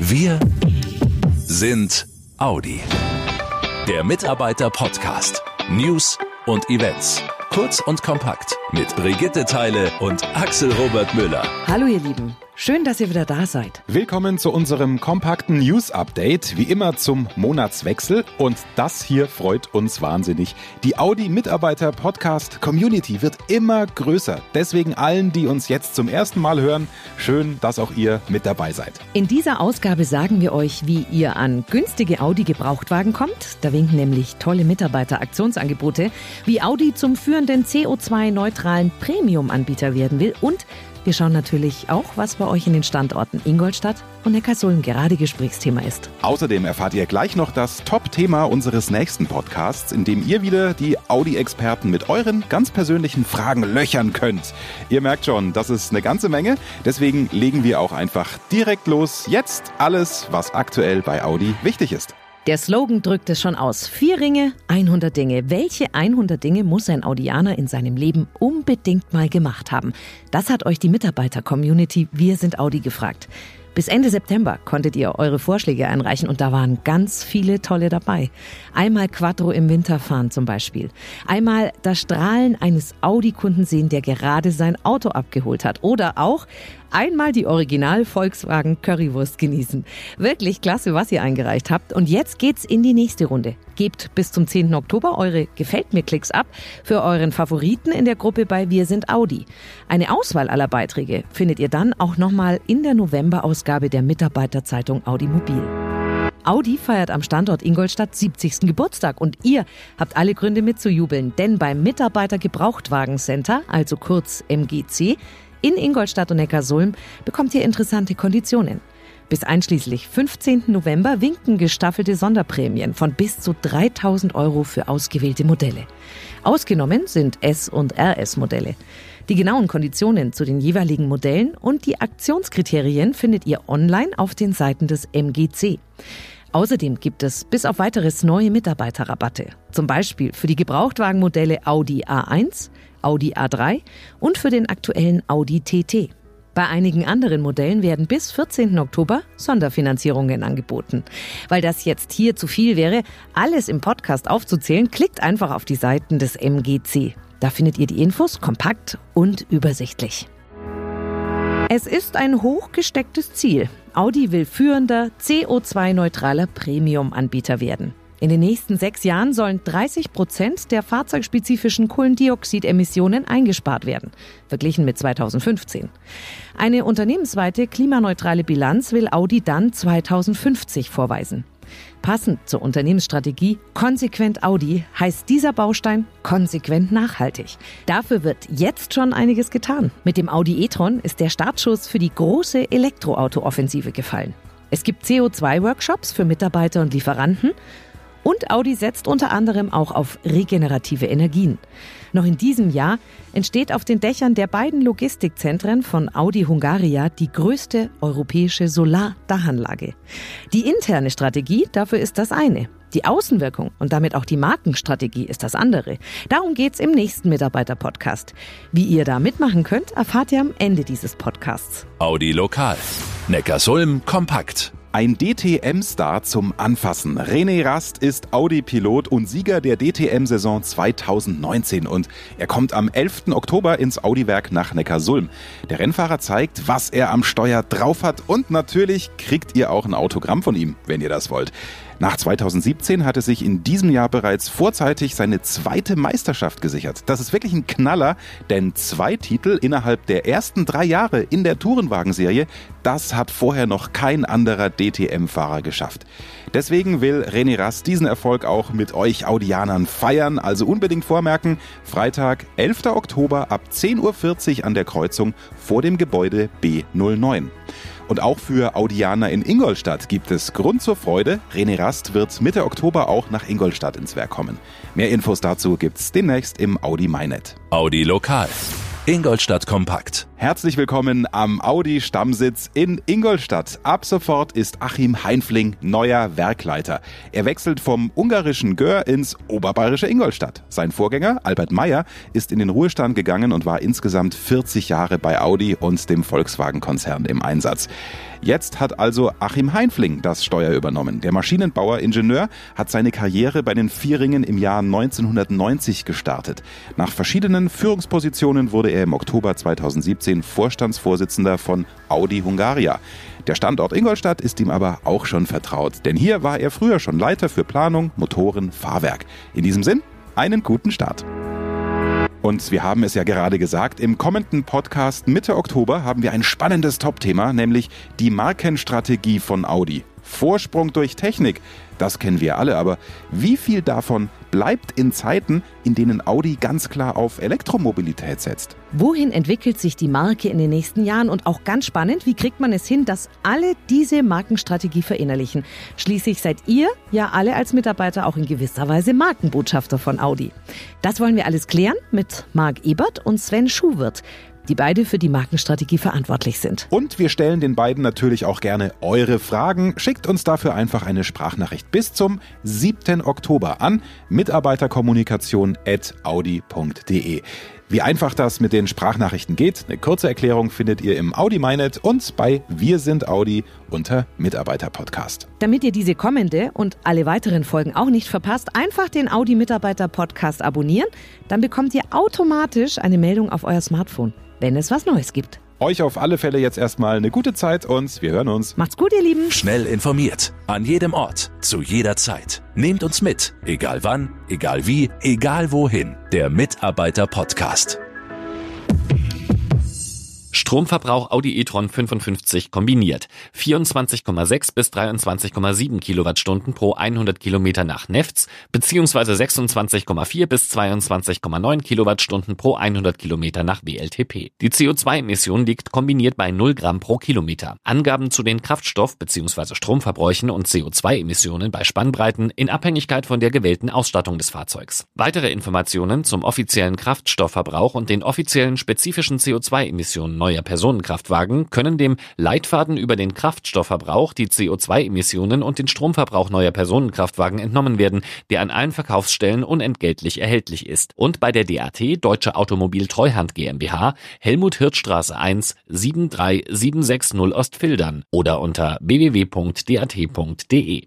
Wir sind Audi. Der Mitarbeiter-Podcast. News und Events. Kurz und kompakt mit Brigitte Teile und Axel Robert Müller. Hallo ihr Lieben. Schön, dass ihr wieder da seid. Willkommen zu unserem kompakten News Update, wie immer zum Monatswechsel. Und das hier freut uns wahnsinnig. Die Audi Mitarbeiter Podcast Community wird immer größer. Deswegen allen, die uns jetzt zum ersten Mal hören, schön, dass auch ihr mit dabei seid. In dieser Ausgabe sagen wir euch, wie ihr an günstige Audi Gebrauchtwagen kommt. Da winken nämlich tolle Mitarbeiter-Aktionsangebote, wie Audi zum führenden CO2-neutralen Premium-Anbieter werden will und wir schauen natürlich auch, was bei euch in den Standorten Ingolstadt und Neckarsulm gerade Gesprächsthema ist. Außerdem erfahrt ihr gleich noch das Top-Thema unseres nächsten Podcasts, in dem ihr wieder die Audi-Experten mit euren ganz persönlichen Fragen löchern könnt. Ihr merkt schon, das ist eine ganze Menge. Deswegen legen wir auch einfach direkt los. Jetzt alles, was aktuell bei Audi wichtig ist. Der Slogan drückt es schon aus. Vier Ringe, 100 Dinge. Welche 100 Dinge muss ein Audianer in seinem Leben unbedingt mal gemacht haben? Das hat euch die Mitarbeiter-Community Wir sind Audi gefragt. Bis Ende September konntet ihr eure Vorschläge einreichen und da waren ganz viele tolle dabei. Einmal Quattro im Winter fahren zum Beispiel. Einmal das Strahlen eines Audi-Kunden sehen, der gerade sein Auto abgeholt hat. Oder auch einmal die Original Volkswagen Currywurst genießen. Wirklich klasse, was ihr eingereicht habt. Und jetzt geht's in die nächste Runde. Gebt bis zum 10. Oktober eure Gefällt mir Klicks ab für euren Favoriten in der Gruppe bei Wir sind Audi. Eine Auswahl aller Beiträge findet ihr dann auch nochmal in der November-Ausgabe der Mitarbeiterzeitung Audi Mobil. Audi feiert am Standort Ingolstadt 70. Geburtstag und ihr habt alle Gründe mitzujubeln, denn beim Mitarbeiter Gebrauchtwagen-Center, also kurz MGC, in Ingolstadt und Neckarsulm bekommt ihr interessante Konditionen. Bis einschließlich 15. November winken gestaffelte Sonderprämien von bis zu 3000 Euro für ausgewählte Modelle. Ausgenommen sind S- und RS-Modelle. Die genauen Konditionen zu den jeweiligen Modellen und die Aktionskriterien findet ihr online auf den Seiten des MGC. Außerdem gibt es bis auf weiteres neue Mitarbeiterrabatte. Zum Beispiel für die Gebrauchtwagenmodelle Audi A1, Audi A3 und für den aktuellen Audi TT. Bei einigen anderen Modellen werden bis 14. Oktober Sonderfinanzierungen angeboten. Weil das jetzt hier zu viel wäre, alles im Podcast aufzuzählen, klickt einfach auf die Seiten des MGC. Da findet ihr die Infos kompakt und übersichtlich. Es ist ein hochgestecktes Ziel. Audi will führender CO2-neutraler Premium-Anbieter werden. In den nächsten sechs Jahren sollen 30 Prozent der fahrzeugspezifischen Kohlendioxidemissionen eingespart werden, verglichen mit 2015. Eine unternehmensweite klimaneutrale Bilanz will Audi dann 2050 vorweisen. Passend zur Unternehmensstrategie Konsequent Audi heißt dieser Baustein konsequent nachhaltig. Dafür wird jetzt schon einiges getan. Mit dem Audi e-tron ist der Startschuss für die große Elektroauto-Offensive gefallen. Es gibt CO2-Workshops für Mitarbeiter und Lieferanten und Audi setzt unter anderem auch auf regenerative Energien. Noch in diesem Jahr entsteht auf den Dächern der beiden Logistikzentren von Audi Hungaria die größte europäische Solardachanlage. Die interne Strategie dafür ist das eine. Die Außenwirkung und damit auch die Markenstrategie ist das andere. Darum geht's im nächsten Mitarbeiter-Podcast. Wie ihr da mitmachen könnt, erfahrt ihr am Ende dieses Podcasts. Audi Lokal. Neckarsulm kompakt. Ein DTM-Star zum Anfassen. René Rast ist Audi-Pilot und Sieger der DTM-Saison 2019 und er kommt am 11. Oktober ins Audi-Werk nach Neckarsulm. Der Rennfahrer zeigt, was er am Steuer drauf hat und natürlich kriegt ihr auch ein Autogramm von ihm, wenn ihr das wollt. Nach 2017 hat er sich in diesem Jahr bereits vorzeitig seine zweite Meisterschaft gesichert. Das ist wirklich ein Knaller, denn zwei Titel innerhalb der ersten drei Jahre in der Tourenwagenserie, das hat vorher noch kein anderer DTM-Fahrer geschafft. Deswegen will René Rast diesen Erfolg auch mit euch Audianern feiern, also unbedingt vormerken, Freitag, 11. Oktober ab 10.40 Uhr an der Kreuzung vor dem Gebäude B09. Und auch für Audianer in Ingolstadt gibt es Grund zur Freude. René Rast wird Mitte Oktober auch nach Ingolstadt ins Werk kommen. Mehr Infos dazu gibt's demnächst im Audi MyNet. Audi Lokal. Ingolstadt kompakt. Herzlich willkommen am Audi Stammsitz in Ingolstadt. Ab sofort ist Achim Heinfling neuer Werkleiter. Er wechselt vom ungarischen Gör ins oberbayerische Ingolstadt. Sein Vorgänger Albert Meyer ist in den Ruhestand gegangen und war insgesamt 40 Jahre bei Audi und dem Volkswagen-Konzern im Einsatz. Jetzt hat also Achim Heinfling das Steuer übernommen. Der Maschinenbauer-Ingenieur hat seine Karriere bei den Vierringen im Jahr 1990 gestartet. Nach verschiedenen Führungspositionen wurde er im Oktober 2017 Vorstandsvorsitzender von Audi Hungaria. Der Standort Ingolstadt ist ihm aber auch schon vertraut, denn hier war er früher schon Leiter für Planung, Motoren, Fahrwerk. In diesem Sinn, einen guten Start. Und wir haben es ja gerade gesagt, im kommenden Podcast Mitte Oktober haben wir ein spannendes Top-Thema, nämlich die Markenstrategie von Audi. Vorsprung durch Technik, das kennen wir alle, aber wie viel davon bleibt in Zeiten, in denen Audi ganz klar auf Elektromobilität setzt? Wohin entwickelt sich die Marke in den nächsten Jahren? Und auch ganz spannend, wie kriegt man es hin, dass alle diese Markenstrategie verinnerlichen? Schließlich seid ihr ja alle als Mitarbeiter auch in gewisser Weise Markenbotschafter von Audi. Das wollen wir alles klären mit Marc Ebert und Sven Schuwirth die beide für die Markenstrategie verantwortlich sind. Und wir stellen den beiden natürlich auch gerne eure Fragen. Schickt uns dafür einfach eine Sprachnachricht bis zum 7. Oktober an mitarbeiterkommunikation.audi.de. Wie einfach das mit den Sprachnachrichten geht, eine kurze Erklärung findet ihr im Audi MyNet und bei Wir sind Audi unter Mitarbeiter-Podcast. Damit ihr diese kommende und alle weiteren Folgen auch nicht verpasst, einfach den Audi Mitarbeiter Podcast abonnieren. Dann bekommt ihr automatisch eine Meldung auf euer Smartphone wenn es was Neues gibt. Euch auf alle Fälle jetzt erstmal eine gute Zeit und wir hören uns. Macht's gut, ihr Lieben. Schnell informiert. An jedem Ort. Zu jeder Zeit. Nehmt uns mit. Egal wann, egal wie, egal wohin. Der Mitarbeiter Podcast. Stromverbrauch Audi e-tron 55 kombiniert. 24,6 bis 23,7 Kilowattstunden pro 100 Kilometer nach Nefts beziehungsweise 26,4 bis 22,9 Kilowattstunden pro 100 Kilometer nach WLTP. Die CO2-Emission liegt kombiniert bei 0 Gramm pro Kilometer. Angaben zu den Kraftstoff- bzw. Stromverbräuchen und CO2-Emissionen bei Spannbreiten in Abhängigkeit von der gewählten Ausstattung des Fahrzeugs. Weitere Informationen zum offiziellen Kraftstoffverbrauch und den offiziellen spezifischen CO2-Emissionen neuer Personenkraftwagen können dem Leitfaden über den Kraftstoffverbrauch, die CO2-Emissionen und den Stromverbrauch neuer Personenkraftwagen entnommen werden, der an allen Verkaufsstellen unentgeltlich erhältlich ist. Und bei der DAT Deutsche Automobil Treuhand GmbH Helmut Hirtstraße 1 73760 Ostfildern oder unter www.dat.de.